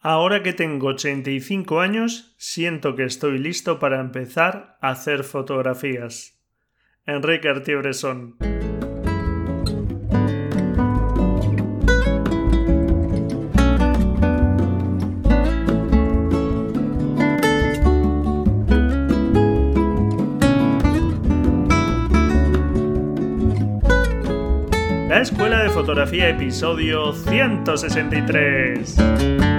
Ahora que tengo 85 años, siento que estoy listo para empezar a hacer fotografías. Enrique Artibresón. La Escuela de Fotografía, episodio 163.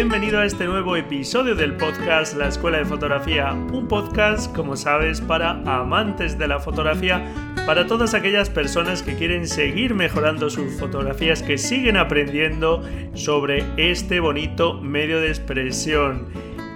Bienvenido a este nuevo episodio del podcast La Escuela de Fotografía, un podcast, como sabes, para amantes de la fotografía, para todas aquellas personas que quieren seguir mejorando sus fotografías, que siguen aprendiendo sobre este bonito medio de expresión.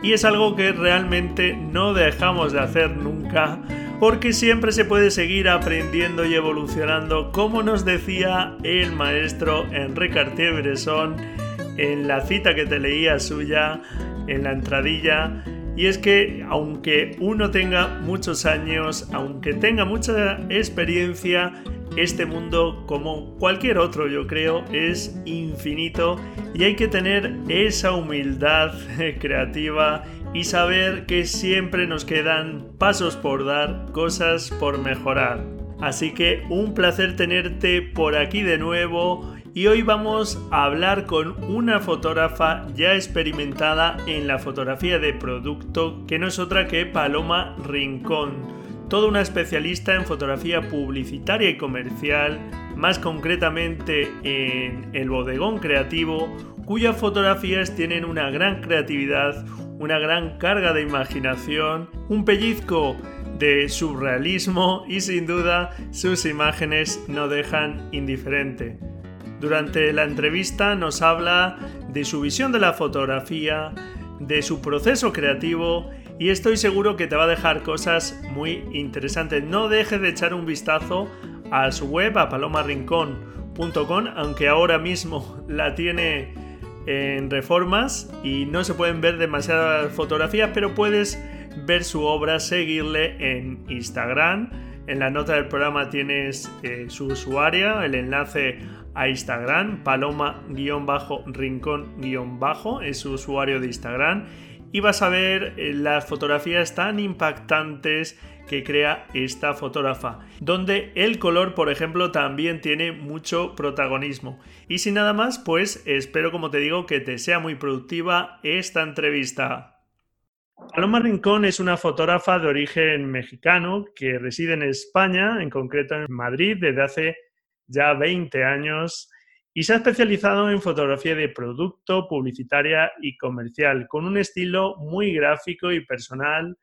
Y es algo que realmente no dejamos de hacer nunca porque siempre se puede seguir aprendiendo y evolucionando, como nos decía el maestro Enrique Cartier-Bresson en la cita que te leía suya, en la entradilla, y es que aunque uno tenga muchos años, aunque tenga mucha experiencia, este mundo, como cualquier otro yo creo, es infinito y hay que tener esa humildad creativa y saber que siempre nos quedan pasos por dar, cosas por mejorar. Así que un placer tenerte por aquí de nuevo y hoy vamos a hablar con una fotógrafa ya experimentada en la fotografía de producto que no es otra que Paloma Rincón, toda una especialista en fotografía publicitaria y comercial, más concretamente en el bodegón creativo, cuyas fotografías tienen una gran creatividad, una gran carga de imaginación, un pellizco de surrealismo y sin duda sus imágenes no dejan indiferente. Durante la entrevista nos habla de su visión de la fotografía, de su proceso creativo y estoy seguro que te va a dejar cosas muy interesantes. No dejes de echar un vistazo a su web, a palomarrincón.com, aunque ahora mismo la tiene en reformas y no se pueden ver demasiadas fotografías, pero puedes ver su obra, seguirle en Instagram. En la nota del programa tienes eh, su usuario, el enlace a Instagram, paloma-rincón- es su usuario de Instagram, y vas a ver eh, las fotografías tan impactantes que crea esta fotógrafa, donde el color, por ejemplo, también tiene mucho protagonismo. Y sin nada más, pues espero, como te digo, que te sea muy productiva esta entrevista. Paloma Rincón es una fotógrafa de origen mexicano que reside en España, en concreto en Madrid, desde hace ya 20 años y se ha especializado en fotografía de producto, publicitaria y comercial, con un estilo muy gráfico y personal,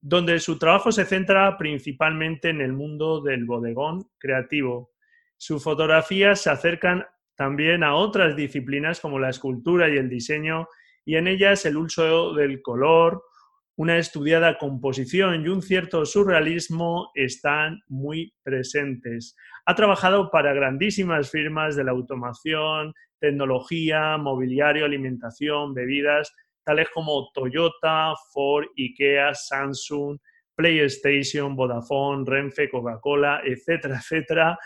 donde su trabajo se centra principalmente en el mundo del bodegón creativo. Sus fotografías se acercan también a otras disciplinas como la escultura y el diseño, y en ellas el uso del color, una estudiada composición y un cierto surrealismo están muy presentes. Ha trabajado para grandísimas firmas de la automación, tecnología, mobiliario, alimentación, bebidas, tales como Toyota, Ford, IKEA, Samsung, PlayStation, Vodafone, Renfe, Coca-Cola, etcétera, etcétera.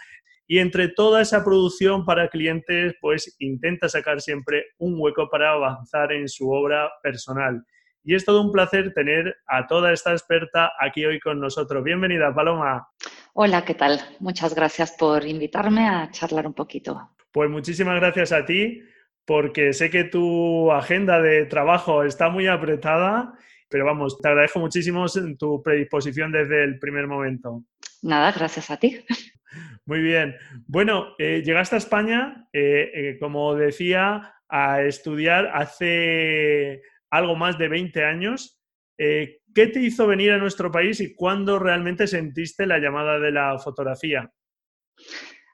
Y entre toda esa producción para clientes, pues intenta sacar siempre un hueco para avanzar en su obra personal. Y es todo un placer tener a toda esta experta aquí hoy con nosotros. Bienvenida, Paloma. Hola, ¿qué tal? Muchas gracias por invitarme a charlar un poquito. Pues muchísimas gracias a ti, porque sé que tu agenda de trabajo está muy apretada, pero vamos, te agradezco muchísimo tu predisposición desde el primer momento. Nada, gracias a ti. Muy bien. Bueno, eh, llegaste a España, eh, eh, como decía, a estudiar hace algo más de 20 años ¿Qué te hizo venir a nuestro país y cuándo realmente sentiste la llamada de la fotografía?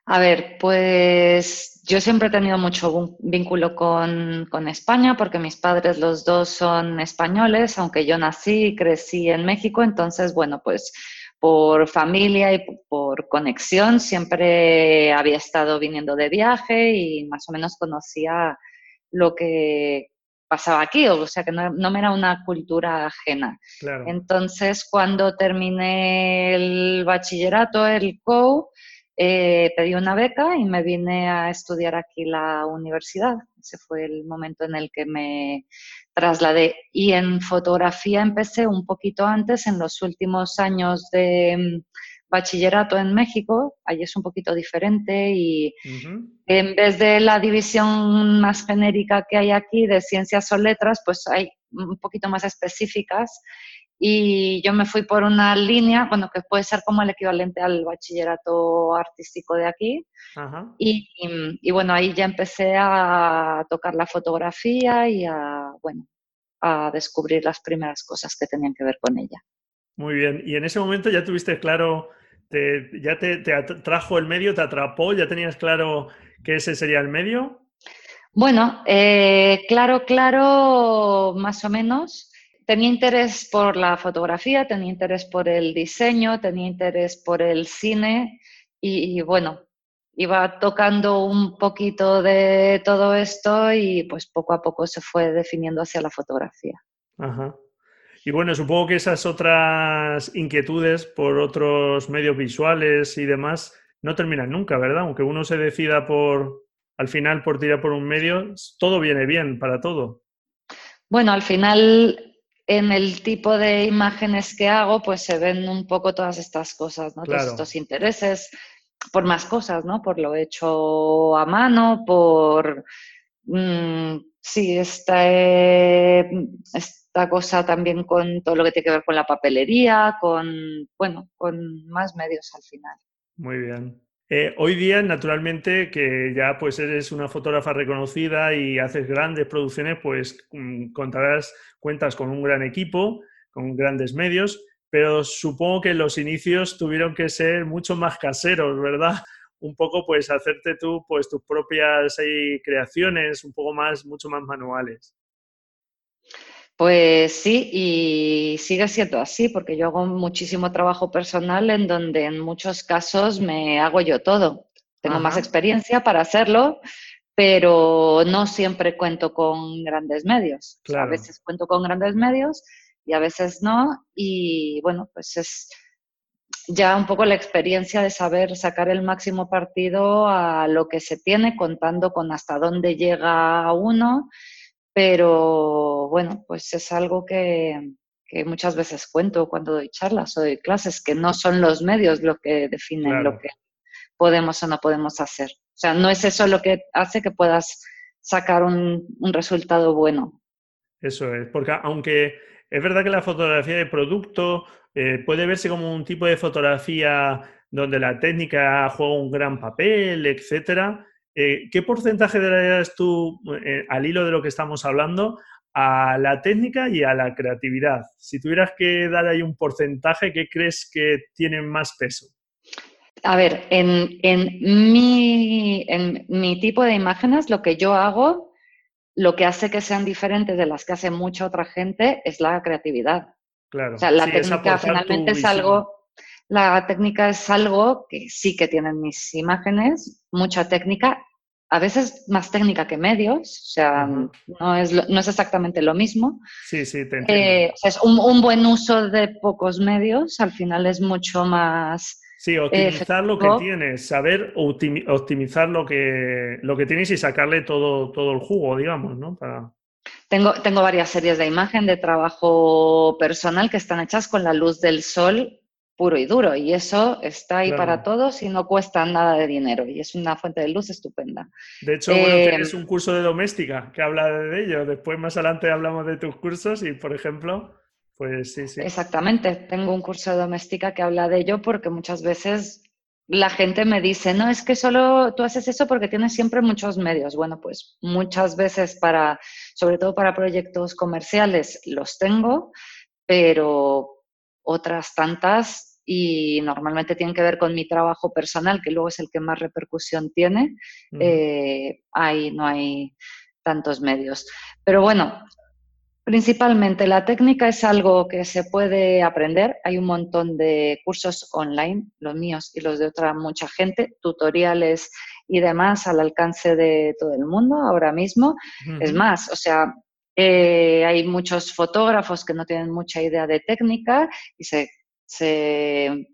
A ver, pues yo siempre he tenido mucho vínculo con, España porque mis padres los dos son españoles, aunque yo nací y crecí en México, entonces, bueno, pues por familia y por conexión siempre había estado viniendo de viaje y más o menos conocía lo que pasaba aquí, o sea que no, me era una cultura ajena. Entonces, cuando terminé el bachillerato, el COU, eh, pedí una beca y me vine a estudiar aquí la universidad. Ese fue el momento en el que me trasladé. Y en fotografía empecé un poquito antes, en los últimos años de mm, bachillerato en México. Allí es un poquito diferente y en vez de la división más genérica que hay aquí de ciencias o letras, pues hay un poquito más específicas y yo me fui por una línea, bueno, que puede ser como el equivalente al bachillerato artístico de aquí. Y, y, bueno, ahí ya empecé a tocar la fotografía y a, bueno, a descubrir las primeras cosas que tenían que ver con ella. Muy bien, y en ese momento ya tuviste claro, te, ya te, te trajo el medio, te atrapó, ya tenías claro que ese sería el medio. Bueno, eh, claro, claro, más o menos tenía interés por la fotografía, tenía interés por el diseño, tenía interés por el cine y, bueno, iba tocando un poquito de todo esto y pues poco a poco se fue definiendo hacia la fotografía. Ajá. Y bueno, supongo que esas otras inquietudes por otros medios visuales y demás no terminan nunca, ¿verdad? Aunque uno se decida por, al final, por tirar por un medio, todo viene bien para todo. Bueno, al final en el tipo de imágenes que hago, pues se ven un poco todas estas cosas, ¿no? Todos estos intereses por más cosas, ¿no? Por lo hecho a mano, por mm, sí, esta, esta cosa también con todo lo que tiene que ver con la papelería, con, bueno, con más medios al final. Muy bien. Eh, hoy día, naturalmente, que ya pues eres una fotógrafa reconocida y haces grandes producciones, pues mm, contarás, cuentas con un gran equipo, con grandes medios, pero supongo que los inicios tuvieron que ser mucho más caseros, ¿verdad? Un poco pues hacerte tú pues tus propias creaciones, un poco más, mucho más manuales. Pues sí, y sigue siendo así, porque yo hago muchísimo trabajo personal en donde en muchos casos me hago yo todo. Tengo más experiencia para hacerlo, pero no siempre cuento con grandes medios. a veces cuento con grandes medios y a veces no. Y bueno, pues es ya un poco la experiencia de saber sacar el máximo partido a lo que se tiene, contando con hasta dónde llega uno pero bueno, pues es algo que, muchas veces cuento cuando doy charlas o doy clases, que no son los medios lo que definen lo que podemos o no podemos hacer. O sea, no es eso lo que hace que puedas sacar un, resultado bueno. Eso es, porque aunque es verdad que la fotografía de producto eh, puede verse como un tipo de fotografía donde la técnica juega un gran papel, etcétera, eh, ¿qué porcentaje darías tú, eh, al hilo de lo que estamos hablando, a la técnica y a la creatividad? Si tuvieras que dar ahí un porcentaje, ¿qué crees que tiene más peso? A ver, en, mi, en mi tipo de imágenes, lo que yo hago, lo que hace que sean diferentes de las que hace mucha otra gente es la creatividad. Claro. O sea, la técnica finalmente es algo la técnica es algo que sí que tienen mis imágenes, mucha técnica, a veces más técnica que medios, o sea, no, es, no es exactamente lo mismo. Sí, sí, te eh, es un, buen uso de pocos medios, al final es mucho más... Sí, optimizar lo que tienes, saber optimizar lo que, lo que tienes y sacarle todo, todo el jugo, digamos, ¿no? Tengo, tengo varias series de imagen de trabajo personal que están hechas con la luz del sol puro y duro. Y eso está ahí para todos y no cuesta nada de dinero. Y es una fuente de luz estupenda. De hecho, bueno, tienes em, un curso de doméstica que habla de ello. Después, más adelante, hablamos de tus cursos y, por ejemplo, pues sí, sí. Exactamente. Tengo un curso de doméstica que habla de ello porque muchas veces la gente me dice, no, es que solo tú haces eso porque tienes siempre muchos medios. Bueno, pues muchas veces para, sobre todo para proyectos comerciales, los tengo, pero otras tantas y normalmente tienen que ver con mi trabajo personal, que luego es el que más repercusión tiene, eh, ahí no hay tantos medios. Pero bueno, Principalmente la técnica es algo que se puede aprender. Hay un montón de cursos online, los míos y los de otra mucha gente, tutoriales y demás al alcance de todo el mundo ahora mismo. Es más, o sea, eh, hay muchos fotógrafos que no tienen mucha idea de técnica y se,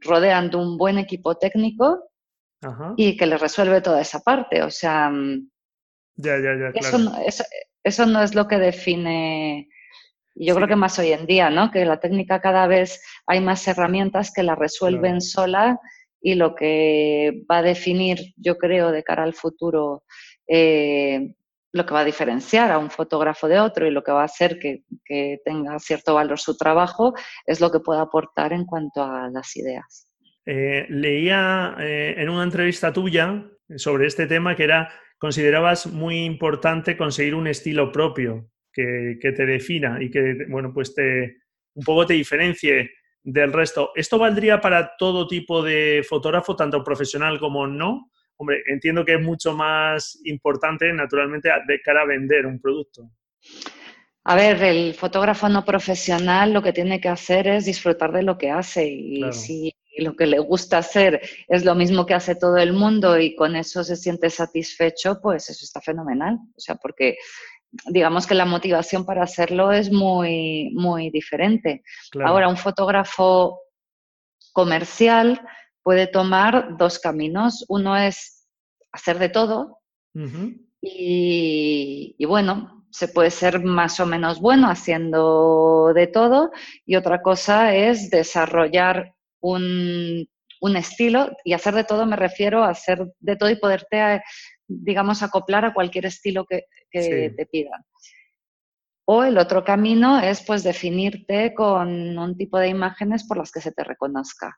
rodean de un buen equipo técnico y que les resuelve toda esa parte. O sea, ya, ya, ya, eso, eso no es lo que define yo creo que más hoy en día, ¿no? Que la técnica cada vez hay más herramientas que la resuelven sola y lo que va a definir, yo creo, de cara al futuro, eh, lo que va a diferenciar a un fotógrafo de otro y lo que va a hacer que, tenga cierto valor su trabajo es lo que pueda aportar en cuanto a las ideas. Eh, leía eh, en una entrevista tuya sobre este tema que era considerabas muy importante conseguir un estilo propio que, te defina y que, bueno, pues te un poco te diferencie del resto. ¿Esto valdría para todo tipo de fotógrafo, tanto profesional como no? Hombre, entiendo que es mucho más importante, naturalmente, de cara a vender un producto. A ver, el fotógrafo no profesional lo que tiene que hacer es disfrutar de lo que hace y si lo que le gusta hacer es lo mismo que hace todo el mundo y con eso se siente satisfecho, pues eso está fenomenal. O sea, porque digamos que la motivación para hacerlo es muy, muy diferente. Ahora, un fotógrafo comercial puede tomar dos caminos. Uno es hacer de todo y, bueno, se puede ser más o menos bueno haciendo de todo y otra cosa es desarrollar un, un estilo y hacer de todo me refiero a hacer de todo y poderte digamos, acoplar a cualquier estilo que, te pidan. O el otro camino es pues definirte con un tipo de imágenes por las que se te reconozca.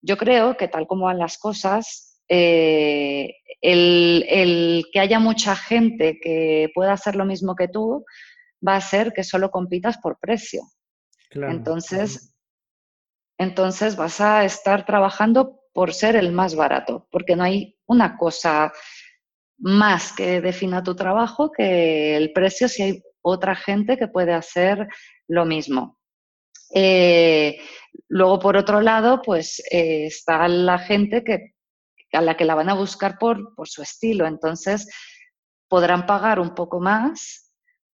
Yo creo que tal como van las cosas, eh, el, que haya mucha gente que pueda hacer lo mismo que tú va a ser que solo compitas por precio. entonces, entonces vas a estar trabajando por ser el más barato, porque no hay una cosa más que defina tu trabajo que el precio si hay otra gente que puede hacer lo mismo. Eh, luego, por otro lado, pues eh, está la gente que, a la que la van a buscar por, por su estilo. Entonces, podrán pagar un poco más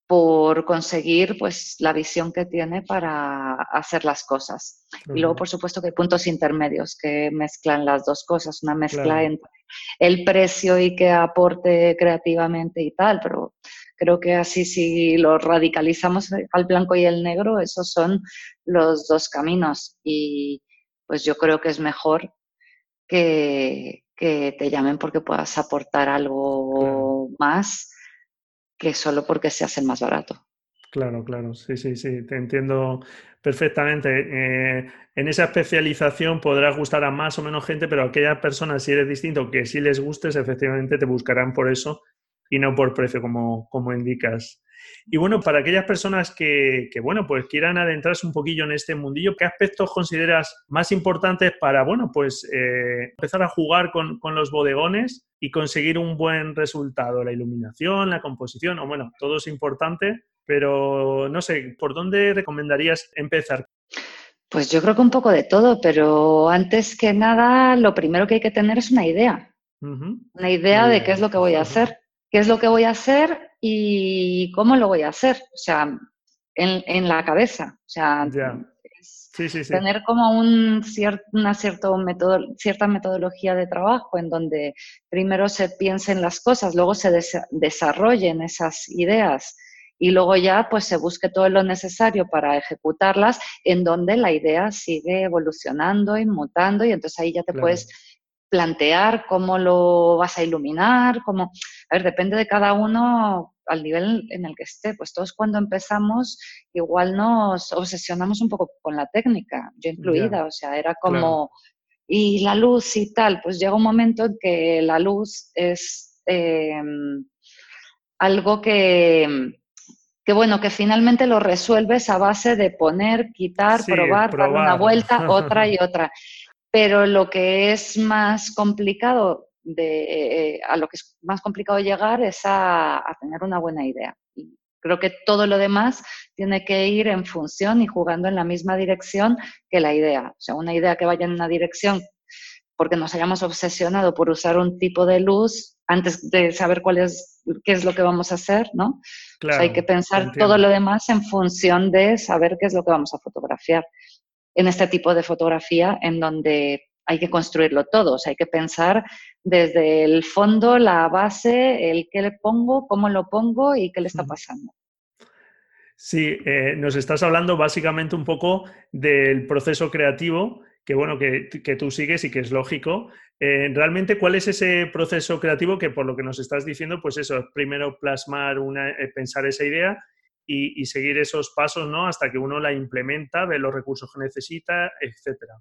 por conseguir pues la visión que tiene para hacer las cosas. Y luego, por supuesto, que hay puntos intermedios que mezclan las dos cosas, una mezcla entre el precio y que aporte creativamente y tal, pero creo que así si lo radicalizamos al blanco y el negro, esos son los dos caminos. Y pues yo creo que es mejor que, que te llamen porque puedas aportar algo más que solo porque se hace más barato. Claro, claro, sí, sí, sí, te entiendo perfectamente. Eh, en esa especialización podrá gustar a más o menos gente, pero aquellas personas, si eres distinto, que sí les gustes, efectivamente te buscarán por eso y no por precio, como, como indicas. Y bueno, para aquellas personas que, bueno, pues quieran adentrarse un poquillo en este mundillo, ¿qué aspectos consideras más importantes para, bueno, pues eh, empezar a jugar con, los bodegones y conseguir un buen resultado? La iluminación, la composición, o bueno, todo es importante, pero no sé, ¿por dónde recomendarías empezar? Pues yo creo que un poco de todo, pero antes que nada, lo primero que hay que tener es una idea. Una idea de qué es lo que voy a hacer. ¿Qué es lo que voy a hacer y cómo lo voy a hacer, o sea, en, la cabeza, o sea, tener como un una cierto cierta metodología de trabajo en donde primero se piensen las cosas, luego se desarrollen esas ideas y luego ya pues se busque todo lo necesario para ejecutarlas en donde la idea sigue evolucionando y mutando y entonces ahí ya te puedes plantear cómo lo vas a iluminar, cómo, a ver, depende de cada uno al nivel en el que esté. Pues todos cuando empezamos igual nos obsesionamos un poco con la técnica, yo incluida, o sea, era como, y la luz y tal, pues llega un momento en que la luz es em, algo que, que, bueno, que finalmente lo resuelves a base de poner, quitar, probar, probar, dar una vuelta, otra y otra. Pero lo que es más complicado de, eh, a lo que es más complicado llegar es a, tener una buena idea. Y Creo que todo lo demás tiene que ir en función y jugando en la misma dirección que la idea. O sea, una idea que vaya en una dirección porque nos hayamos obsesionado por usar un tipo de luz antes de saber cuál es, qué es lo que vamos a hacer, ¿no? hay que pensar todo lo demás en función de saber qué es lo que vamos a fotografiar. En este tipo de fotografía en donde hay que construirlo todo, o sea, hay que pensar desde el fondo, la base, el qué le pongo, cómo lo pongo y qué le está pasando. Sí, eh, nos estás hablando básicamente un poco del proceso creativo que bueno, que, tú sigues y que es lógico. Eh, realmente, ¿cuál es ese proceso creativo que por lo que nos estás diciendo, pues eso, primero plasmar una, eh, pensar esa idea y, seguir esos pasos, ¿no? Hasta que uno la implementa, ve los recursos que necesita, etcétera.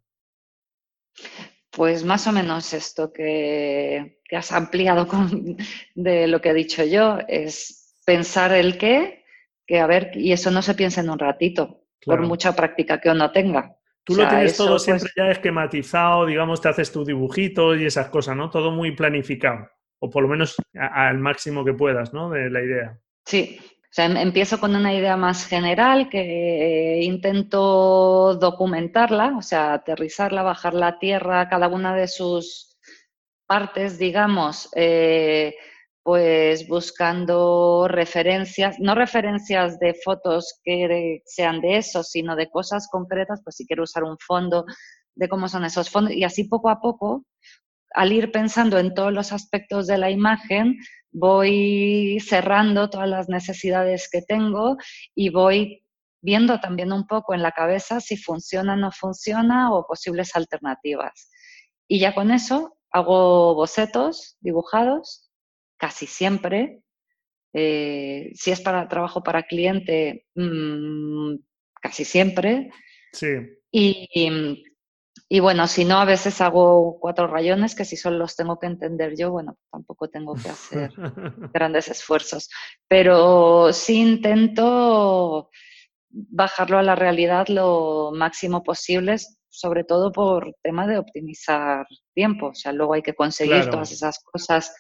Pues más o menos esto que, has ampliado con, de lo que he dicho yo, es pensar el qué, que a ver, y eso no se piensa en un ratito, por mucha práctica que uno tenga. Tú lo tienes todo siempre pues ya esquematizado, digamos, te haces tu dibujito y esas cosas, ¿no? Todo muy planificado, o por lo menos al máximo que puedas, ¿no? De la idea. Sí, o sea, em, empiezo con una idea más general que intento documentarla, o sea, aterrizarla, bajarla a tierra, cada una de sus partes, digamos, eh, pues buscando referencias, no referencias de fotos que sean de eso, sino de cosas concretas, pues si quiero usar un fondo, de cómo son esos fondos. Y así poco a poco, al ir pensando en todos los aspectos de la imagen, voy cerrando todas las necesidades que tengo y voy viendo también un poco en la cabeza si funciona o no funciona o posibles alternativas. Y ya con eso hago bocetos dibujados casi siempre. Eh, si es para trabajo para cliente, mm, casi siempre. Sí. Y, bueno, si no, a veces hago cuatro rayones que si solo los tengo que entender yo, bueno, tampoco tengo que hacer grandes esfuerzos. Pero sí intento bajarlo a la realidad lo máximo posible, sobre todo por tema de optimizar tiempo. O sea, luego hay que conseguir todas esas cosas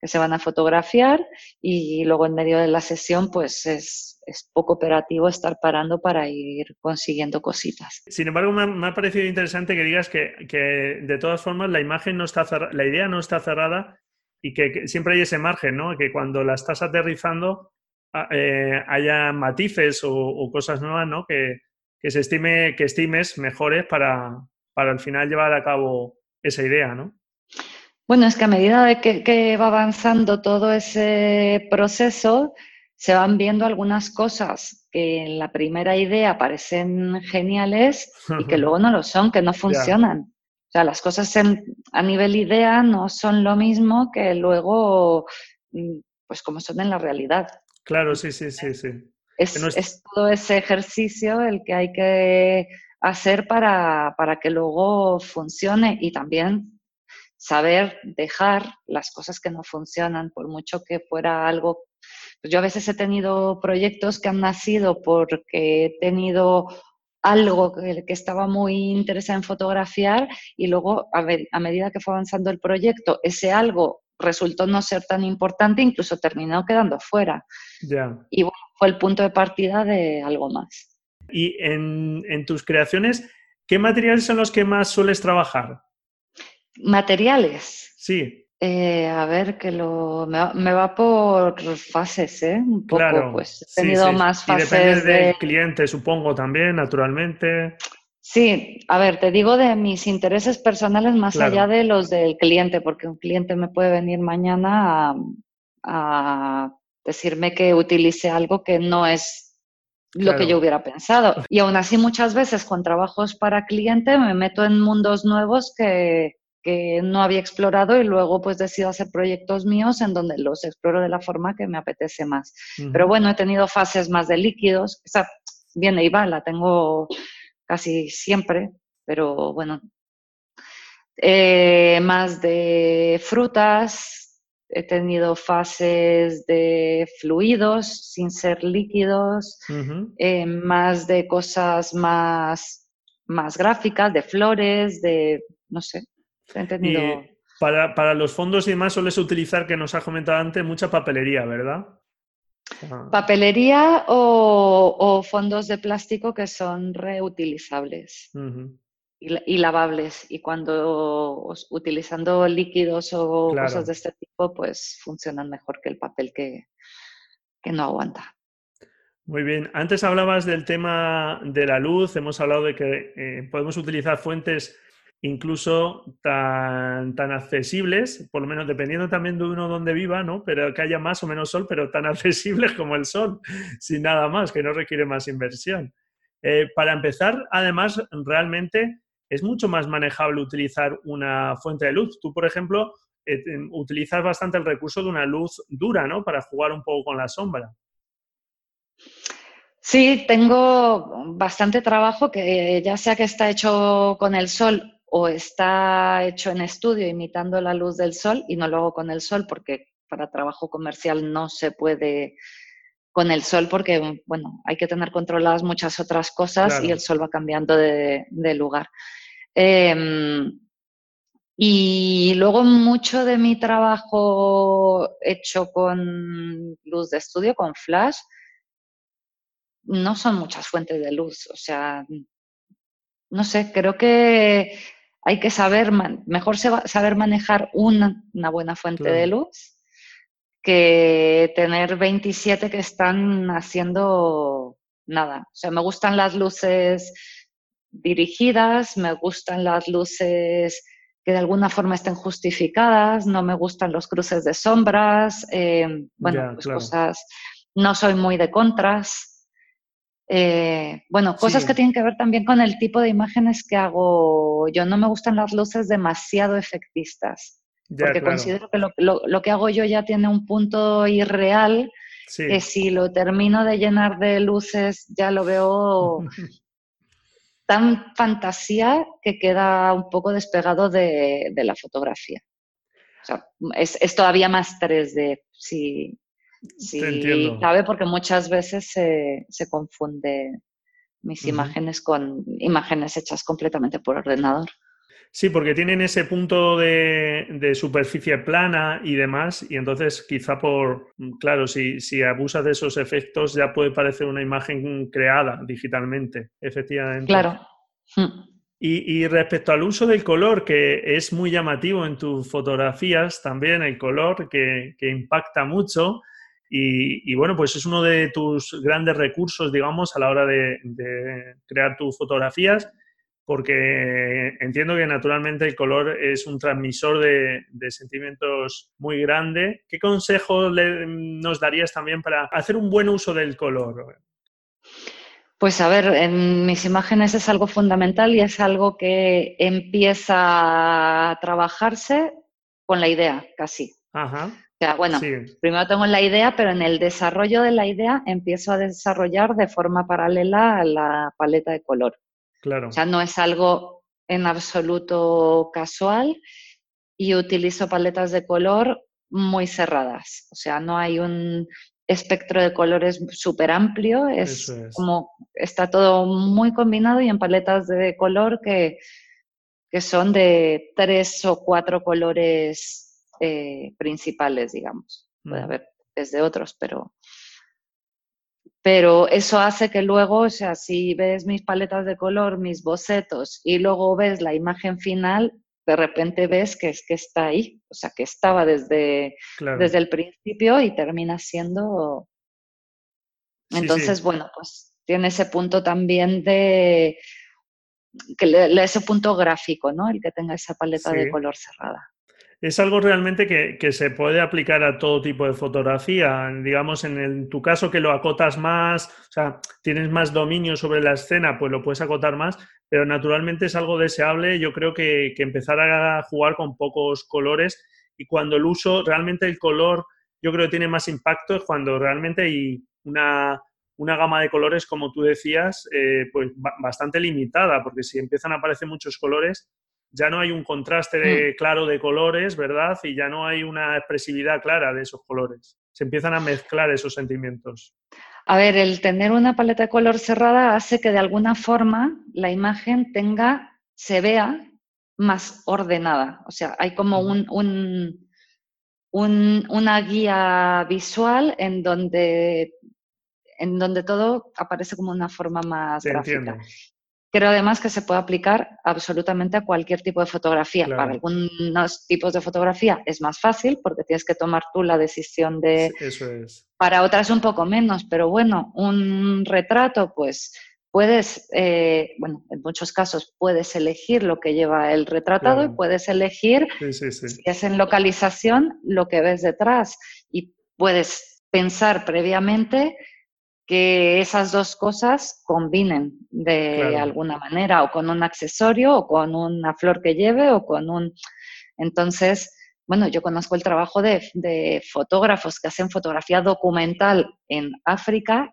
que se van a fotografiar y luego en medio de la sesión pues es, es poco operativo estar parando para ir consiguiendo cositas. Sin embargo, me ha, parecido interesante que digas que, que, de todas formas la imagen no está la idea no está cerrada y que, siempre hay ese margen, ¿no? Que cuando la estás aterrizando ah, eh, haya matices o, cosas nuevas, ¿no? Que, que, se estime, que estimes mejores para, para al final llevar a cabo esa idea, ¿no? Bueno, es que a medida de que, va avanzando todo ese proceso, se van viendo algunas cosas que en la primera idea parecen geniales y que luego no lo son, que no funcionan. O sea, las cosas a nivel idea no son lo mismo que luego, mm, pues como son en la realidad. Claro, sí, sí, sí, sí. Es, todo ese ejercicio el que hay que hacer para, para que luego funcione y también saber dejar las cosas que no funcionan, por mucho que fuera algo. Pues yo a veces he tenido proyectos que han nacido porque he tenido algo que, estaba muy interesado en fotografiar y luego a, medida que fue avanzando el proyecto, ese algo resultó no ser tan importante, incluso terminó quedando fuera. Y bueno, fue el punto de partida de algo más. Y en, en tus creaciones, ¿qué materiales son los que más sueles trabajar? Materiales. Sí. Eh, a ver, que lo me va, por fases, ¿eh? Un poco, pues he tenido más fases. Y depende del cliente, supongo, también, naturalmente. Sí, a ver, te digo de mis intereses personales más allá de los del cliente, porque un cliente me puede venir mañana a, decirme que utilice algo que no es lo que yo hubiera pensado. Y aún así muchas veces con trabajos para cliente me meto en mundos nuevos que, que no había explorado y luego pues decido hacer proyectos míos en donde los exploro de la forma que me apetece más. Pero bueno, he tenido fases más de líquidos, esa viene y va, la tengo casi siempre, pero bueno, eh, más de frutas, he tenido fases de fluidos sin ser líquidos, eh, más de cosas más, más gráficas, de flores, de, no sé, entendido. Y para, para, los fondos y demás sueles utilizar, que nos has comentado antes, mucha papelería, ¿verdad? Ah. Papelería o, fondos de plástico que son reutilizables y, lavables. Y cuando utilizando líquidos o cosas de este tipo, pues funcionan mejor que el papel que, que no aguanta. Muy bien. Antes hablabas del tema de la luz. Hemos hablado de que eh, podemos utilizar fuentes incluso tan, tan accesibles, por lo menos dependiendo también de uno donde viva, ¿no? Pero que haya más o menos sol, pero tan accesibles como el sol, sin nada más, que no requiere más inversión. Eh, para empezar, además, realmente es mucho más manejable utilizar una fuente de luz. Tú, por ejemplo, eh, utilizas bastante el recurso de una luz dura, ¿no? Para jugar un poco con la sombra. Sí, tengo bastante trabajo que ya sea que está hecho con el sol o está hecho en estudio imitando la luz del sol y no lo hago con el sol porque para trabajo comercial no se puede con el sol porque, bueno, hay que tener controladas muchas otras cosas y el sol va cambiando de, lugar. Em, y luego mucho de mi trabajo hecho con luz de estudio, con flash, no son muchas fuentes de luz. O sea, no sé, creo que hay que saber, mejor saber manejar una, buena fuente de luz que tener 27 que están haciendo nada. O sea, me gustan las luces dirigidas, me gustan las luces que de alguna forma estén justificadas, no me gustan los cruces de sombras, eh, bueno, pues cosas, no soy muy de contras. Eh, bueno, cosas que tienen que ver también con el tipo de imágenes que hago. Yo no me gustan las luces demasiado efectistas, porque considero que lo, que hago yo ya tiene un punto irreal, que si lo termino de llenar de luces ya lo veo tan fantasía que queda un poco despegado de, la fotografía. O sea, es, todavía más 3D. Si, Sí, cabe porque muchas veces se, se confunde mis imágenes con imágenes hechas completamente por ordenador. Sí, porque tienen ese punto de, superficie plana y demás, y entonces quizá por, claro, si, si, abusas de esos efectos ya puede parecer una imagen creada digitalmente, efectivamente. Claro. Mm. Y, respecto al uso del color, que es muy llamativo en tus fotografías, también el color que, que impacta mucho, y, bueno, pues es uno de tus grandes recursos, digamos, a la hora de, crear tus fotografías, porque entiendo que naturalmente el color es un transmisor de, sentimientos muy grande. ¿Qué consejos nos darías también para hacer un buen uso del color? Pues a ver, en mis imágenes es algo fundamental y es algo que empieza a trabajarse con la idea, casi. Ajá. O sea, bueno, primero tengo la idea, pero en el desarrollo de la idea empiezo a desarrollar de forma paralela la paleta de color. Claro. O sea, no es algo en absoluto casual y utilizo paletas de color muy cerradas. O sea, no hay un espectro de colores súper amplio, es, como está todo muy combinado y en paletas de color que, que son de tres o cuatro colores eh, principales, digamos. Puede haber desde otros, pero, pero eso hace que luego, o sea, si ves mis paletas de color, mis bocetos y luego ves la imagen final, de repente ves que es que está ahí, o sea, que estaba desde, desde el principio y termina siendo... Entonces, bueno, pues tiene ese punto también de que ese punto gráfico, ¿no? El que tenga esa paleta de color cerrada es algo realmente que, se puede aplicar a todo tipo de fotografía. Digamos, en, tu caso que lo acotas más, o sea, tienes más dominio sobre la escena, pues lo puedes acotar más, pero naturalmente es algo deseable. Yo creo que, empezar a jugar con pocos colores y cuando el uso, realmente el color, yo creo que tiene más impacto es cuando realmente hay una, gama de colores, como tú decías, eh, pues bastante limitada, porque si empiezan a aparecer muchos colores, ya no hay un contraste mm. claro de colores, ¿verdad? Y ya no hay una expresividad clara de esos colores. Se empiezan a mezclar esos sentimientos. A ver, el tener una paleta de color cerrada hace que de alguna forma la imagen tenga, se vea más ordenada. O sea, hay como un, una guía visual en donde, en donde todo aparece como una forma más gráfica. Creo además que se puede aplicar absolutamente a cualquier tipo de fotografía. Para algunos tipos de fotografía es más fácil porque tienes que tomar tú la decisión de... Eso es. Para otras un poco menos, pero bueno, un retrato, pues puedes, eh, bueno, en muchos casos puedes elegir lo que lleva el retratado y puedes elegir, si es en localización, lo que ves detrás. Y puedes pensar previamente que esas dos cosas combinen de alguna manera, o con un accesorio, o con una flor que lleve, o con un... Entonces, bueno, yo conozco el trabajo de, fotógrafos que hacen fotografía documental en África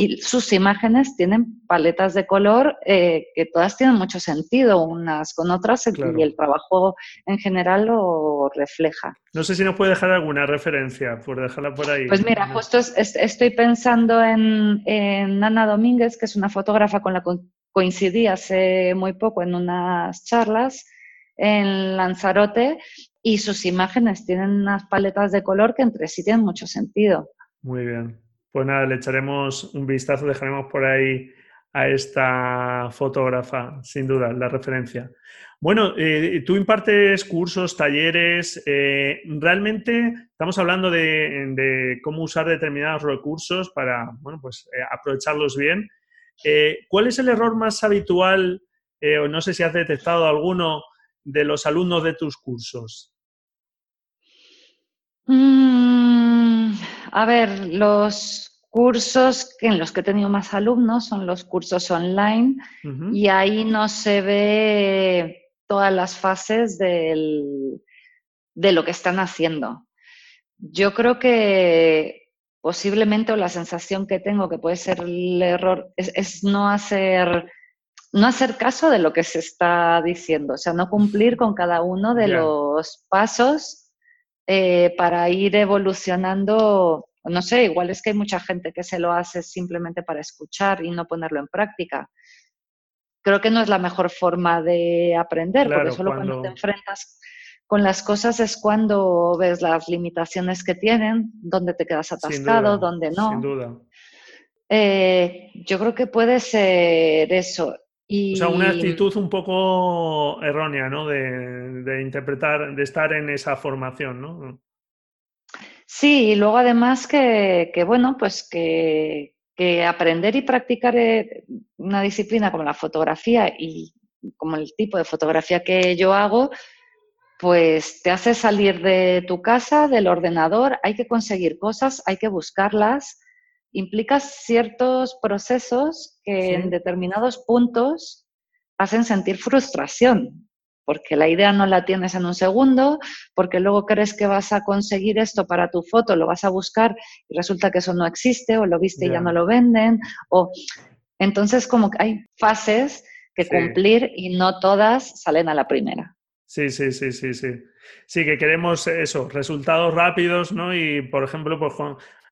y sus imágenes tienen paletas de color eh, que todas tienen mucho sentido unas con otras y el trabajo en general lo refleja. No sé si nos puede dejar alguna referencia, por dejarla por ahí. Pues mira, justo estoy pensando en, en, Ana Domínguez, que es una fotógrafa con la que coincidí hace muy poco en unas charlas en Lanzarote y sus imágenes tienen unas paletas de color que entre sí tienen mucho sentido. Muy bien. Pues nada, le echaremos un vistazo, dejaremos por ahí a esta fotógrafa, sin duda, la referencia. Bueno, eh, tú impartes cursos, talleres. Eh, realmente estamos hablando de, cómo usar determinados recursos para, bueno, pues eh, aprovecharlos bien. ¿Cuál es el error más habitual, o no sé si has detectado alguno, de los alumnos de tus cursos? Mm, a ver, los cursos en los que he tenido más alumnos son los cursos online y ahí no se ve todas las fases de lo que están haciendo. Yo creo que posiblemente o la sensación que tengo que puede ser el error es, no hacer no hacer caso de lo que se está diciendo, o sea, no cumplir con cada uno de los pasos eh, para ir evolucionando. No sé, igual es que hay mucha gente que se lo hace simplemente para escuchar y no ponerlo en práctica. Creo que no es la mejor forma de aprender, porque solo cuando... te enfrentas con las cosas es cuando ves las limitaciones que tienen, dónde te quedas atascado, dónde no. Sin duda. Eh, yo creo que puede ser eso. O sea, una actitud un poco errónea, ¿no? De, interpretar, de estar en esa formación, ¿no? Sí, y luego además que, bueno, pues que, aprender y practicar eh, una disciplina como la fotografía y como el tipo de fotografía que yo hago, pues te hace salir de tu casa, del ordenador, hay que conseguir cosas, hay que buscarlas, implica ciertos procesos que en determinados puntos hacen sentir frustración, porque la idea no la tienes en un segundo, porque luego crees que vas a conseguir esto para tu foto, lo vas a buscar y resulta que eso no existe, o lo viste y ya no lo venden, o entonces como que hay fases que cumplir y no todas salen a la primera. Sí, sí, sí, sí, sí. Sí, que queremos eso, resultados rápidos, ¿no? Y, por ejemplo, pues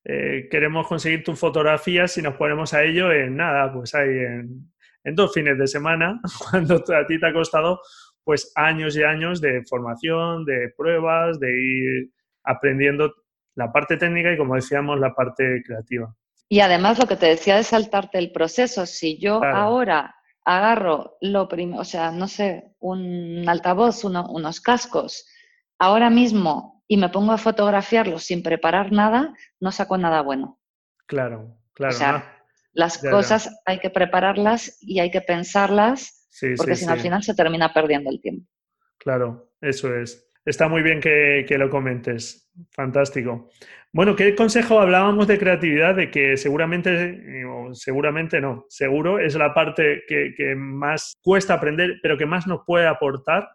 eh, queremos conseguir tu fotografía si nos ponemos a ello en nada, pues ahí en, dos fines de semana, cuando a ti te ha costado pues años y años de formación, de pruebas, de ir aprendiendo la parte técnica y como decíamos la parte creativa. Y además lo que te decía de saltarte el proceso, si yo ahora agarro lo primero, o sea, no sé, un altavoz, unos cascos, ahora mismo y me pongo a fotografiarlo sin preparar nada, no saco nada bueno. Claro, claro. O sea, las cosas hay que prepararlas y hay que pensarlas, porque si no al final se termina perdiendo el tiempo. Claro, eso es. Está muy bien que, lo comentes. Fantástico. Bueno, ¿qué consejo hablábamos de creatividad? De que seguramente, o seguramente no, seguro es la parte que, que más cuesta aprender, pero que más nos puede aportar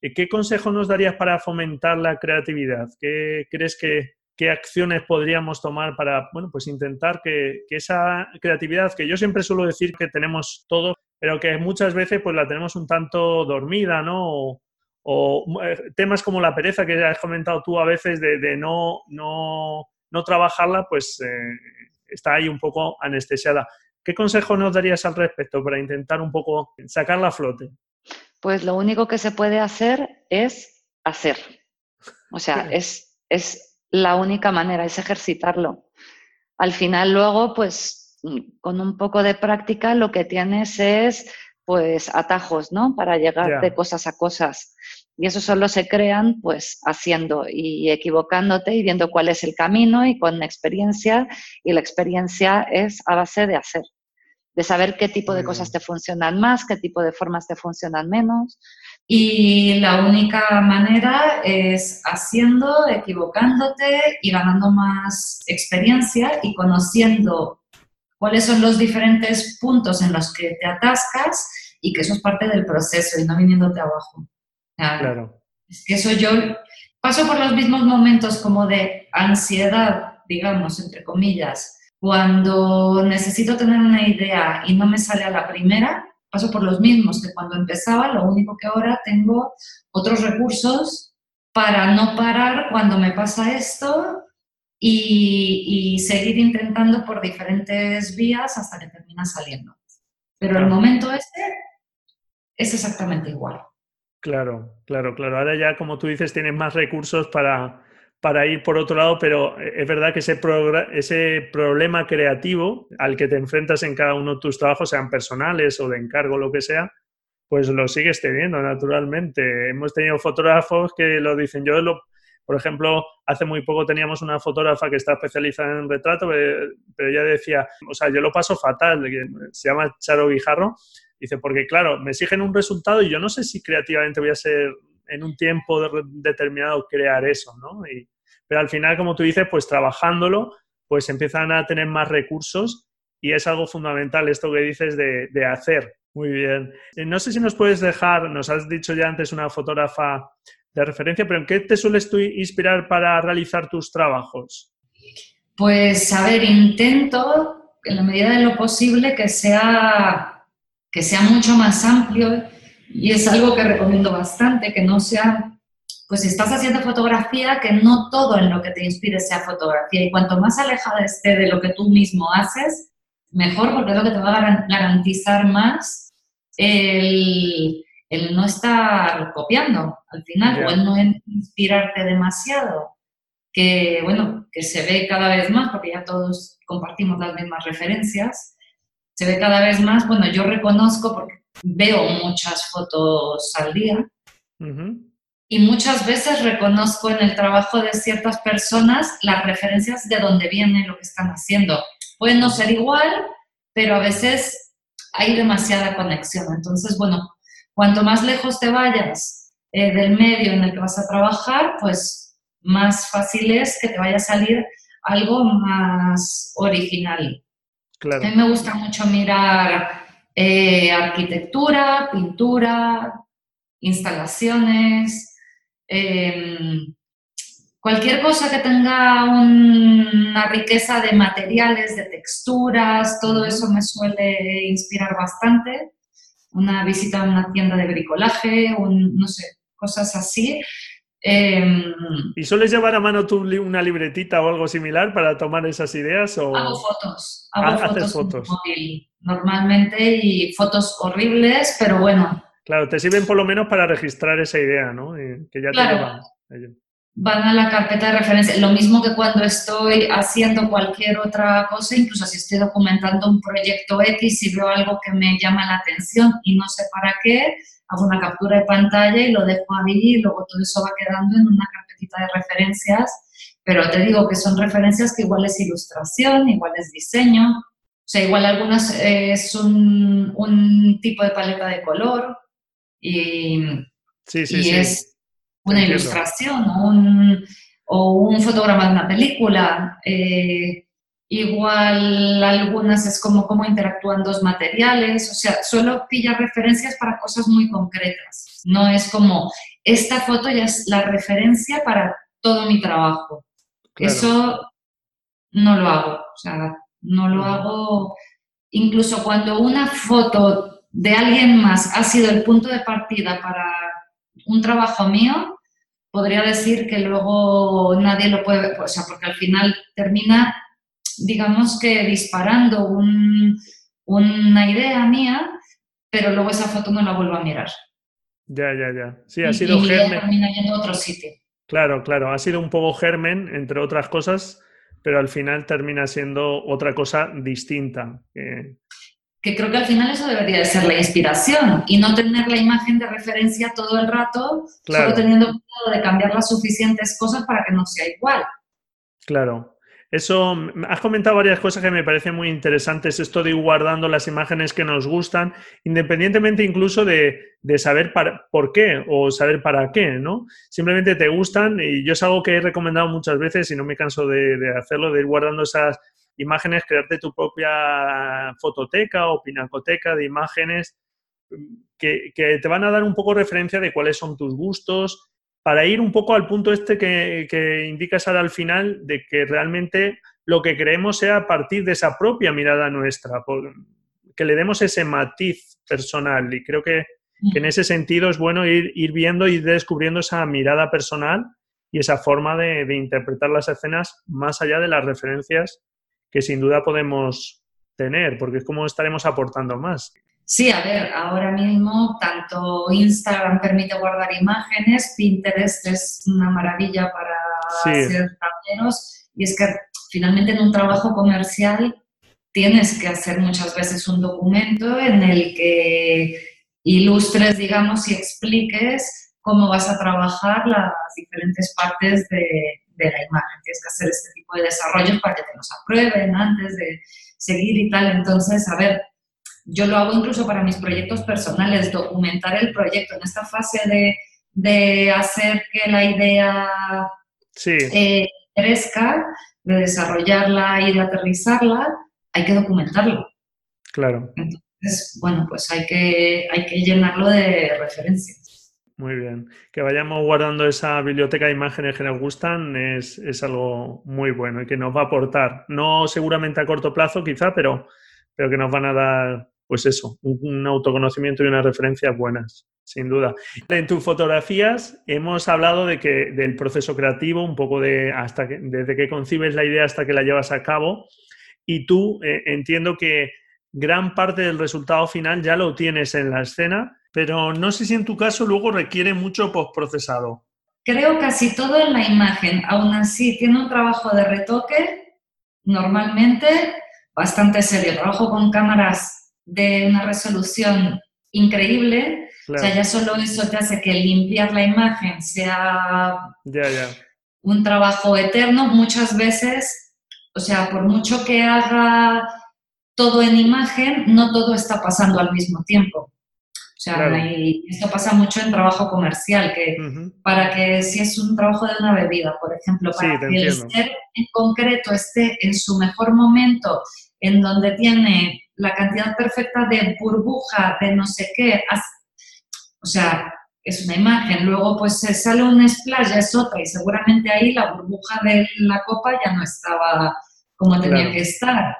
¿Qué consejo nos darías para fomentar la creatividad? ¿Qué crees que qué acciones podríamos tomar para, bueno, pues intentar que, esa creatividad, que yo siempre suelo decir que tenemos todo, pero que muchas veces pues la tenemos un tanto dormida, ¿no? O, eh, temas como la pereza que has comentado tú a veces de, no, no, no, trabajarla, pues eh, está ahí un poco anestesiada. ¿Qué consejo nos darías al respecto para intentar un poco sacarla a flote? Pues lo único que se puede hacer es hacer. O sea, es es la única manera, es ejercitarlo. Al final luego, pues con un poco de práctica lo que tienes es pues atajos, ¿no? Para llegar de cosas a cosas. Y eso solo se crean pues haciendo y equivocándote y viendo cuál es el camino y con experiencia. Y la experiencia es a base de hacer, de saber qué tipo de cosas te funcionan más, qué tipo de formas te funcionan menos. Y la única manera es haciendo, equivocándote y ganando más experiencia y conociendo cuáles son los diferentes puntos en los que te atascas y que eso es parte del proceso y no viniéndote abajo. Claro. Es que eso yo paso por los mismos momentos como de ansiedad, digamos, entre comillas, cuando necesito tener una idea y no me sale a la primera, paso por los mismos que cuando empezaba, lo único que ahora tengo otros recursos para no parar cuando me pasa esto y, seguir intentando por diferentes vías hasta que termina saliendo. Pero el momento este es exactamente igual. Claro, claro, claro. Ahora ya, como tú dices, tienes más recursos para, para ir por otro lado, pero es verdad que ese, ese problema creativo al que te enfrentas en cada uno de tus trabajos, sean personales o de encargo, lo que sea, pues lo sigues teniendo naturalmente. Hemos tenido fotógrafos que lo dicen. Yo, lo, por ejemplo, hace muy poco teníamos una fotógrafa que está especializada en retrato, pero ella decía, o sea, yo lo paso fatal, se llama Charo Guijarro, dice, porque claro, me exigen un resultado y yo no sé si creativamente voy a ser en un tiempo determinado crear eso, ¿no? pero al final, como tú dices, pues trabajándolo, pues empiezan a tener más recursos y es algo fundamental esto que dices de, de hacer. Muy bien. Eh, no sé si nos puedes dejar, nos has dicho ya antes una fotógrafa de referencia, pero ¿en qué te sueles tú inspirar para realizar tus trabajos? Pues, a ver, intento, en la medida de lo posible, que sea, que sea mucho más amplio y es algo que recomiendo bastante, que no sea, pues si estás haciendo fotografía, que no todo en lo que te inspire sea fotografía. Y cuanto más alejada esté de lo que tú mismo haces, mejor, porque es lo que te va a garantizar más el, no estar copiando al final, o el no inspirarte demasiado, que bueno, que se ve cada vez más, porque ya todos compartimos las mismas referencias, se ve cada vez más, bueno, yo reconozco, porque veo muchas fotos al día. Y muchas veces reconozco en el trabajo de ciertas personas las referencias de dónde viene lo que están haciendo. Puede no ser igual, pero a veces hay demasiada conexión. Entonces, bueno, cuanto más lejos te vayas eh, del medio en el que vas a trabajar, pues más fácil es que te vaya a salir algo más original. A mí me gusta mucho mirar eh, arquitectura, pintura, instalaciones, em, cualquier cosa que tenga una riqueza de materiales, de texturas, todo eso me suele inspirar bastante. Una visita a una tienda de bricolaje, no sé, cosas así. Em, ¿Y sueles llevar a mano tú una libretita o algo similar para tomar esas ideas? O... Hago fotos. Hago ah, fotos, fotos. Normalmente y fotos horribles, pero bueno. Claro, te sirven por lo menos para registrar esa idea, ¿no? que ya claro. Van a la carpeta de referencia. Lo mismo que cuando estoy haciendo cualquier otra cosa, incluso si estoy documentando un proyecto X y veo algo que me llama la atención y no sé para qué, hago una captura de pantalla y lo dejo ahí y luego todo eso va quedando en una carpetita de referencias, pero te digo que son referencias que igual es ilustración, igual es diseño, sea, igual algunas es un, un tipo de paleta de color y, sí, sí, sí. es una ilustración o un, o un, fotograma de una película. Eh, Igual algunas es como cómo interactúan dos materiales, o sea, suelo pillar referencias para cosas muy concretas. No es como, esta foto ya es la referencia para todo mi trabajo. Eso no lo hago, o sea, no lo hago. Incluso cuando una foto de alguien más ha sido el punto de partida para un trabajo mío, podría decir que luego nadie lo puede, o sea, porque al final termina digamos que disparando una idea mía, pero luego esa foto no la vuelvo a mirar. Ya, ya, ya. Sí, ha sido y termina yendo a otro sitio. Claro, claro, ha sido un poco germen, entre otras cosas, pero al final termina siendo otra cosa distinta. Que creo que al final eso debería de ser la inspiración y no tener la imagen de referencia todo el rato, solo teniendo cuidado de cambiar las suficientes cosas para que no sea igual. Claro. Eso, has comentado varias cosas que me parecen muy interesantes, esto de ir guardando las imágenes que nos gustan, independientemente incluso de, saber por qué o saber para qué, ¿no? Simplemente te gustan y yo es algo que he recomendado muchas veces y no me canso de, hacerlo, de ir guardando esas imágenes, crearte tu propia fototeca o pinacoteca de imágenes que, que te van a dar un poco referencia de cuáles son tus gustos, para ir un poco al punto este que, indicas ahora al final, de que realmente lo que creemos sea a partir de esa propia mirada nuestra, que le demos ese matiz personal. Y creo que, en ese sentido es bueno ir, viendo y descubriendo esa mirada personal y esa forma de interpretar las escenas más allá de las referencias que sin duda podemos tener, porque es como estaremos aportando más. Sí, a ver, ahora mismo tanto Instagram permite guardar imágenes, Pinterest es una maravilla para hacer tableros y es que finalmente en un trabajo comercial tienes que hacer muchas veces un documento en el que ilustres, digamos, y expliques cómo vas a trabajar las diferentes partes de, de la imagen. Tienes que hacer este tipo de desarrollos para que te los aprueben antes de seguir y tal. Entonces, a ver, yo lo hago incluso para mis proyectos personales, documentar el proyecto en esta fase de, hacer que la idea eh, crezca, de desarrollarla y de aterrizarla, hay que documentarlo. Claro. Entonces, bueno, pues hay que, hay que llenarlo de referencias. Muy bien. Que vayamos guardando esa biblioteca de imágenes que nos gustan es, es, algo muy bueno y que nos va a aportar, no seguramente a corto plazo quizá, pero, pero que nos van a dar pues eso, un, autoconocimiento y unas referencias buenas, sin duda. En tus fotografías hemos hablado de que, del proceso creativo, un poco de hasta que, desde que concibes la idea hasta que la llevas a cabo, y tú eh, entiendo que gran parte del resultado final ya lo tienes en la escena, pero no sé si en tu caso luego requiere mucho postprocesado. Creo casi todo en la imagen, aún así tiene un trabajo de retoque normalmente bastante serio. Trabajo con cámaras de una resolución increíble. O sea, ya solo eso te hace que limpiar la imagen sea un trabajo eterno. Muchas veces, o sea, por mucho que haga todo en imagen, no todo está pasando al mismo tiempo. O sea, esto pasa mucho en trabajo comercial, que para que si es un trabajo de una bebida, por ejemplo, para que el ser en concreto esté en su mejor momento, en donde tiene la cantidad perfecta de burbuja, de no sé qué. O sea, es una imagen. Luego, pues se sale un splash, es otra, y seguramente ahí la burbuja de la copa ya no estaba como tenía que estar.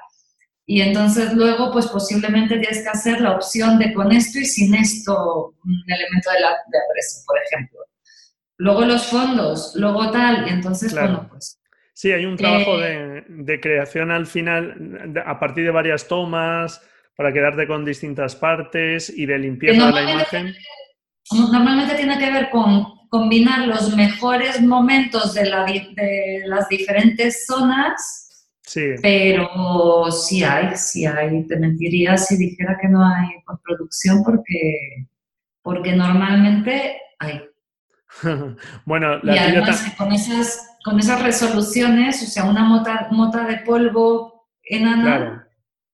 Y entonces luego, pues posiblemente tienes que hacer la opción de con esto y sin esto, un elemento de, la, de por ejemplo. Luego los fondos, luego tal, y entonces, bueno, pues Sí, hay un trabajo eh, de, creación al final, a partir de varias tomas, para quedarte con distintas partes y de limpieza de la imagen. Normalmente tiene que ver con combinar los mejores momentos de, las diferentes zonas, sí. pero sí hay, sí hay. Te mentiría si dijera que no hay postproducción porque, porque normalmente hay. bueno, la y además, con esas con esas resoluciones, o sea, una mota, mota de polvo enana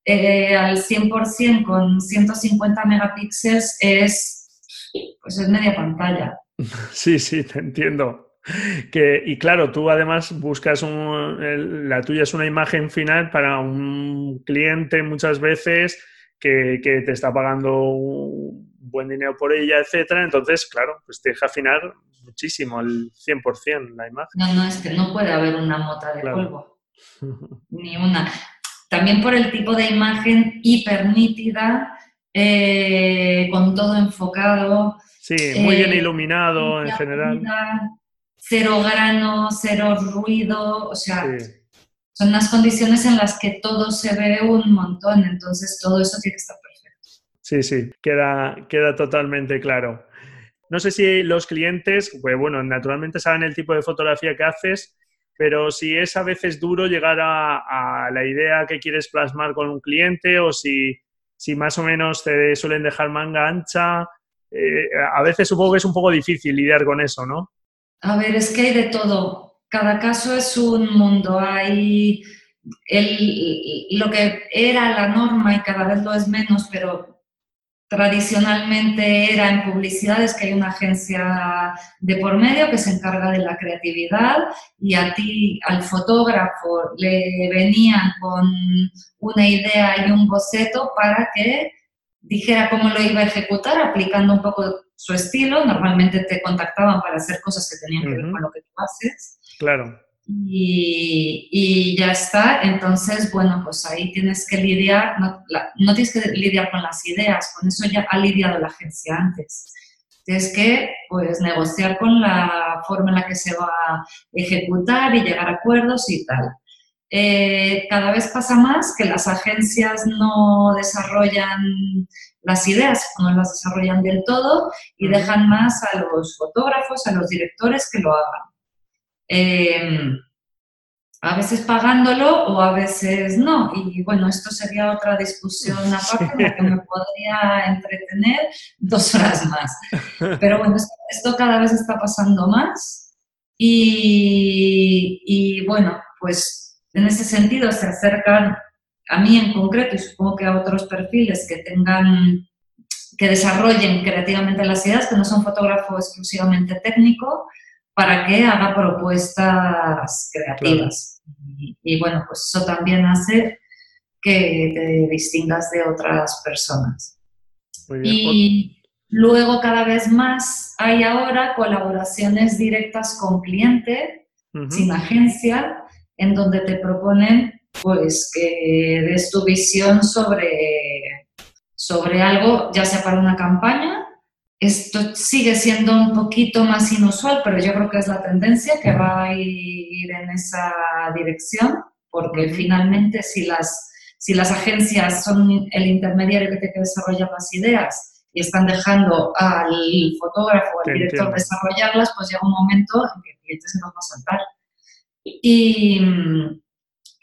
eh, al 100% con 150 megapíxeles es, pues es media pantalla. Sí, sí, te entiendo. Que, y claro, tú además buscas un, la tuya es una imagen final para un cliente muchas veces que, que te está pagando un buen dinero por ella, etcétera. Entonces, claro, pues te deja afinar muchísimo, el 100% la imagen. No, no, es que no puede haber una mota de polvo. Ni una. También por el tipo de imagen hiper nítida, eh, con todo enfocado. Sí, muy bien eh, iluminado en general. Cero grano, cero ruido, o sea, son las condiciones en las que todo se ve un montón, entonces todo eso tiene que estar perfecto. Sí, sí, queda, queda totalmente claro. no sé si los clientes, pues bueno, naturalmente saben el tipo de fotografía que haces, pero si es a veces duro llegar a, la idea que quieres plasmar con un cliente o si, si más o menos te suelen dejar manga ancha, eh, a veces supongo que es un poco difícil lidiar con eso, ¿no? A ver, es que hay de todo. Cada caso es un mundo. Hay lo que era la norma y cada vez lo es menos, pero tradicionalmente era en publicidades que hay una agencia de por medio que se encarga de la creatividad y a ti, al fotógrafo, le venían con una idea y un boceto para que dijera cómo lo iba a ejecutar, aplicando un poco su estilo. Normalmente te contactaban para hacer cosas que tenían que ver con lo que tú haces. Claro y, ya está. Entonces, bueno, pues ahí tienes que lidiar, no, no, tienes que lidiar con las ideas, con eso ya ha lidiado la agencia antes. Tienes que pues, negociar con la forma en la que se va a ejecutar y llegar a acuerdos y tal. Eh, cada vez pasa más que las agencias no desarrollan las ideas, no las desarrollan del todo y dejan más a los fotógrafos, a los directores que lo hagan. Em, a veces pagándolo o a veces no. Y bueno, esto sería otra discusión aparte en la que me podría entretener dos horas más. Pero bueno, esto cada vez está pasando más y, y bueno, pues en ese sentido se acercan a mí en concreto y supongo que a otros perfiles que tengan que desarrollen creativamente las ideas, que no son fotógrafo exclusivamente técnico, para que haga propuestas creativas. Y, bueno, pues eso también hace que te distingas de otras personas. y luego cada vez más hay ahora colaboraciones directas con cliente, sin agencia, en donde te proponen pues que des tu visión sobre, sobre algo, ya sea para una campaña esto sigue siendo un poquito más inusual, pero yo creo que es la tendencia que va a ir en esa dirección, porque finalmente si las, si las agencias son el intermediario que te que desarrollar las ideas y están dejando al fotógrafo o al director desarrollarlas, pues llega un momento en que el cliente se nos va a saltar. Y,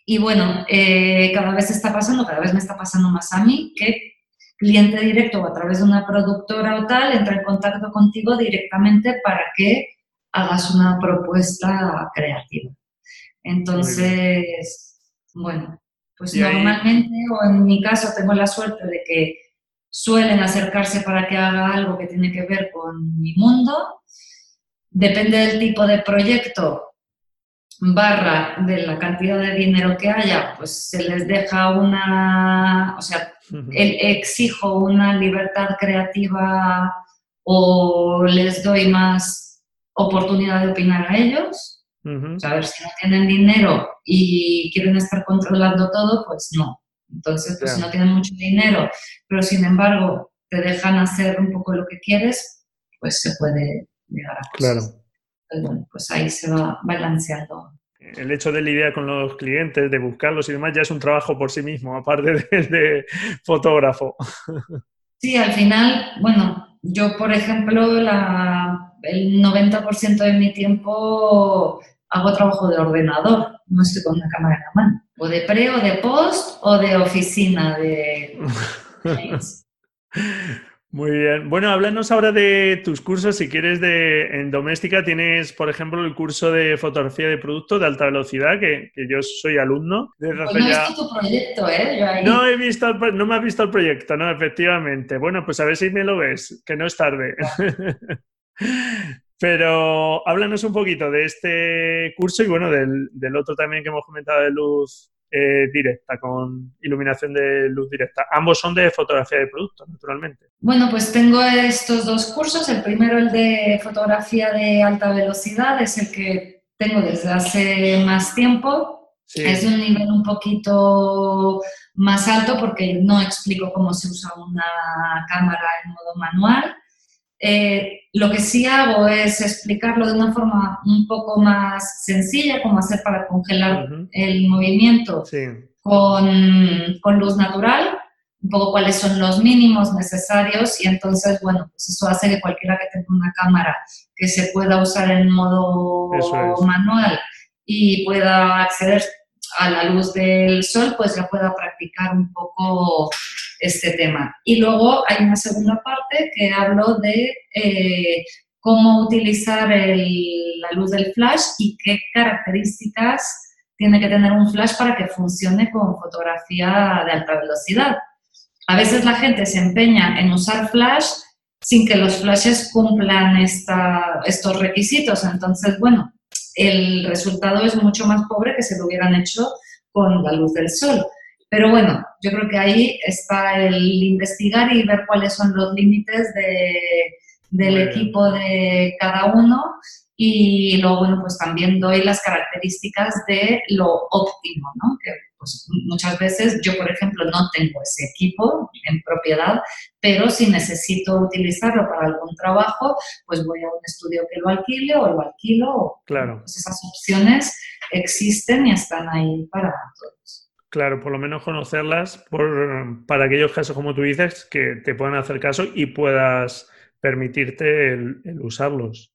y bueno, eh, cada vez está pasando, cada vez me está pasando más a mí, que cliente directo o a través de una productora o tal, entra en contacto contigo directamente para que hagas una propuesta creativa. Entonces, bueno, pues normalmente, o en mi caso, tengo la suerte de que suelen acercarse para que haga algo que tiene que ver con mi mundo. Depende del tipo de proyecto, barra de la cantidad de dinero que haya, pues se les deja una, o sea, exijo una libertad creativa o les doy más oportunidad de opinar a ellos. a ver, si no tienen dinero y quieren estar controlando todo, pues no. Entonces, pues si no tienen mucho dinero, pero sin embargo te dejan hacer un poco lo que quieres, pues se puede llegar a cosas. Claro bueno, pues ahí se va balanceando. El hecho de lidiar con los clientes, de buscarlos y demás, ya es un trabajo por sí mismo, aparte de fotógrafo. Sí, al final, bueno, yo por ejemplo, la, el 90% de mi tiempo hago trabajo de ordenador, no estoy con una cámara en la mano. O de pre, o de post, o de oficina, de... Muy bien. Bueno, háblanos ahora de tus cursos. Si quieres, de, en Doméstica tienes, por ejemplo, el curso de fotografía de producto de alta velocidad, que, yo soy alumno. Pues no he visto tu proyecto, ¿eh? No, he visto no me has visto el proyecto, no, efectivamente. Bueno, pues a ver si me lo ves, que no es tarde. Pero háblanos un poquito de este curso y bueno, del, del otro también que hemos comentado de luz eh, directa, con iluminación de luz directa. Ambos son de fotografía de producto, naturalmente. Bueno, pues tengo estos dos cursos. El primero, el de fotografía de alta velocidad, es el que tengo desde hace más tiempo. Es de un nivel un poquito más alto porque no explico cómo se usa una cámara en modo manual. Eh, lo que sí hago es explicarlo de una forma un poco más sencilla, como hacer para congelar el movimiento con, con, luz natural, un poco cuáles son los mínimos necesarios y entonces, bueno, pues eso hace que cualquiera que tenga una cámara que se pueda usar en modo manual y pueda acceder a la luz del sol, pues ya pueda practicar un poco este tema. Y luego hay una segunda parte que hablo de eh, cómo utilizar la luz del flash y qué características tiene que tener un flash para que funcione con fotografía de alta velocidad. A veces la gente se empeña en usar flash sin que los flashes cumplan estos requisitos. Entonces, bueno, el resultado es mucho más pobre que si lo hubieran hecho con la luz del sol. Pero bueno, yo creo que ahí está el investigar y ver cuáles son los límites del equipo de cada uno y luego, bueno, pues también doy las características de lo óptimo, ¿no? Que pues, muchas veces yo, por ejemplo, no tengo ese equipo en propiedad, pero si necesito utilizarlo para algún trabajo, pues voy a un estudio que lo alquile o lo alquilo. Claro. Pues esas opciones existen y están ahí para todos. Claro, por lo menos conocerlas por, para aquellos casos, como tú dices, que te puedan hacer caso y puedas permitirte el usarlos.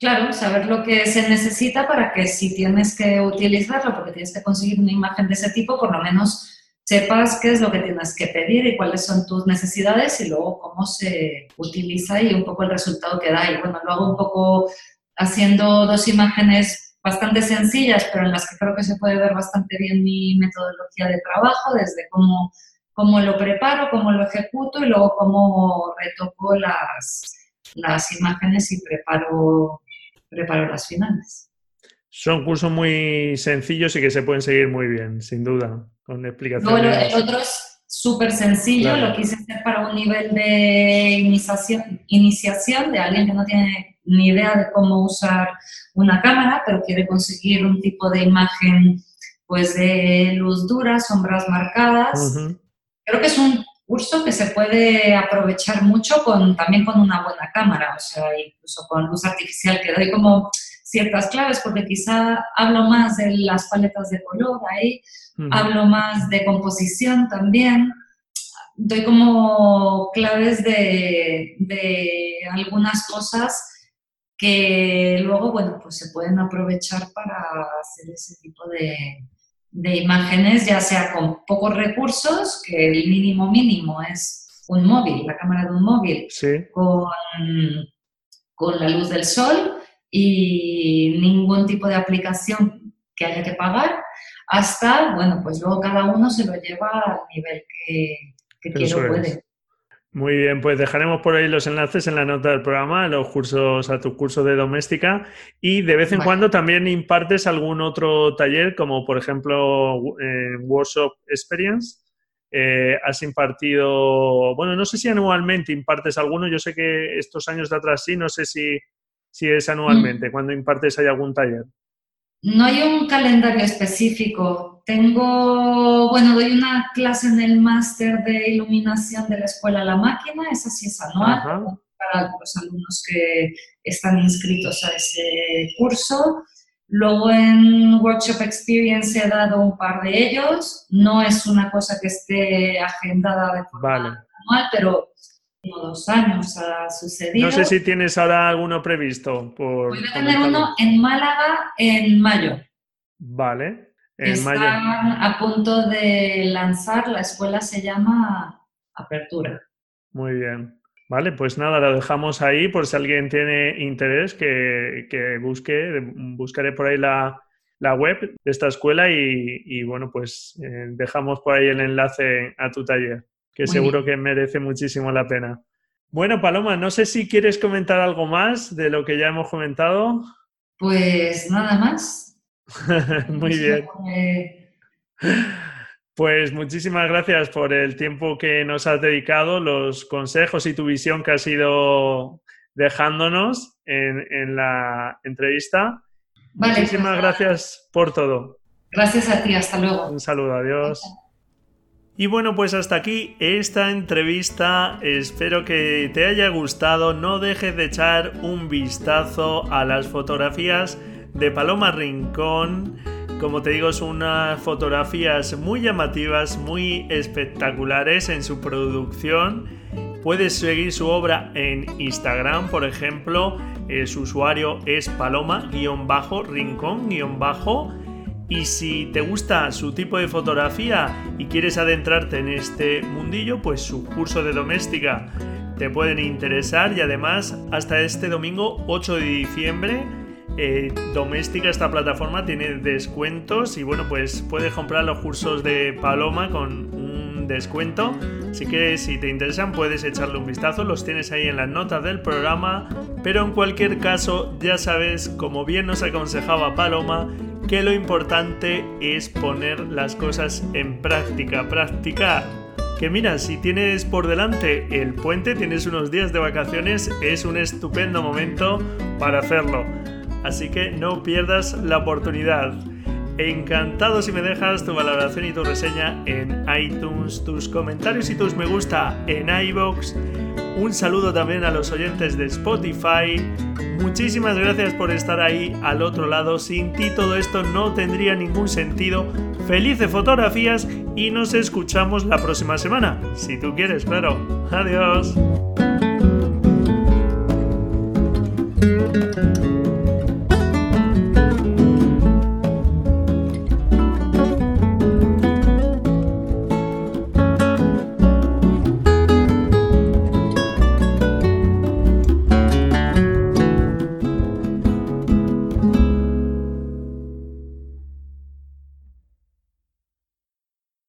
Claro, saber lo que se necesita para que si tienes que utilizarlo, porque tienes que conseguir una imagen de ese tipo, por lo menos sepas qué es lo que tienes que pedir y cuáles son tus necesidades y luego cómo se utiliza y un poco el resultado que da. Y bueno, lo hago un poco haciendo dos imágenes bastante sencillas, pero en las que creo que se puede ver bastante bien mi metodología de trabajo, desde cómo, cómo lo preparo, cómo lo ejecuto y luego cómo retoco las, las imágenes y preparo preparo las finales. Son cursos muy sencillos y que se pueden seguir muy bien, sin duda, con explicaciones. Bueno, el otro es súper sencillo, lo quise hacer para un nivel de iniciación, iniciación de alguien que no tiene ni idea de cómo usar una cámara, pero quiere conseguir un tipo de imagen pues de luz dura, sombras marcadas. Creo que es un curso que se puede aprovechar mucho con, también con una buena cámara, o sea, incluso con luz artificial, que doy como ciertas claves, porque quizá hablo más de las paletas de color ahí, hablo más de composición también, doy como claves de, de algunas cosas que luego, bueno, pues se pueden aprovechar para hacer ese tipo de, de imágenes, ya sea con pocos recursos, que el mínimo mínimo es un móvil, la cámara de un móvil, con, con la luz del sol y ningún tipo de aplicación que haya que pagar, hasta, bueno, pues luego cada uno se lo lleva al nivel que, que quiero puede. Muy bien, pues dejaremos por ahí los enlaces en la nota del programa, a los cursos, a tu curso de doméstica. Y de vez en cuando también impartes algún otro taller, como por ejemplo en Workshop Experience. Eh, has impartido, bueno, no sé si anualmente impartes alguno, yo sé que estos años de atrás sí, no sé si, si es anualmente, mm. cuando impartes hay algún taller. No hay un calendario específico. Tengo, bueno, doy una clase en el máster de iluminación de la Escuela La Máquina, esa sí es anual, para los alumnos que están inscritos a ese curso. Luego en Workshop Experience he dado un par de ellos. No es una cosa que esté agendada de forma anual, pero dos años ha sucedido. No sé si tienes ahora alguno previsto. Por Voy a tener uno en Málaga en mayo. Vale. En Están a punto de lanzar, la escuela se llama Apertura. Muy bien. Vale, pues nada, lo dejamos ahí por si alguien tiene interés que, busque, buscaré por ahí la, web de esta escuela y, bueno, pues eh, dejamos por ahí el enlace a tu taller que seguro que merece muchísimo la pena. Bueno, Paloma, no sé si quieres comentar algo más de lo que ya hemos comentado. Pues nada más. Muy bien. Pues muchísimas gracias por el tiempo que nos has dedicado, los consejos y tu visión que has ido dejándonos en, la entrevista. muchísimas pues gracias por todo. Gracias a ti, hasta luego. Un saludo, adiós. Y bueno, pues hasta aquí esta entrevista. Espero que te haya gustado. No dejes de echar un vistazo a las fotografías de Paloma Rincón Como te digo, son unas fotografías muy llamativas, muy espectaculares en su producción. Puedes seguir su obra en Instagram, por ejemplo. su usuario es paloma-rincón-bajo. Y si te gusta su tipo de fotografía y quieres adentrarte en este mundillo, pues su curso de doméstica te pueden interesar y además hasta este domingo 8 de diciembre eh, doméstica esta plataforma tiene descuentos y bueno pues puedes comprar los cursos de Paloma con un descuento. Así que si te interesan puedes echarle un vistazo. Los tienes ahí en las notas del programa. Pero en cualquier caso ya sabes como bien nos aconsejaba Paloma que lo importante es poner las cosas en práctica practicar. Que mira, si tienes por delante el puente, tienes unos días de vacaciones, es un estupendo momento para hacerlo así que no pierdas la oportunidad. Encantado si me dejas tu valoración y tu reseña en iTunes, tus comentarios y tus me gusta en iBox. Un saludo también a los oyentes de Spotify. Muchísimas gracias por estar ahí al otro lado. Sin ti todo esto no tendría ningún sentido. Felices fotografías y nos escuchamos la próxima semana. Si tú quieres, claro. Adiós.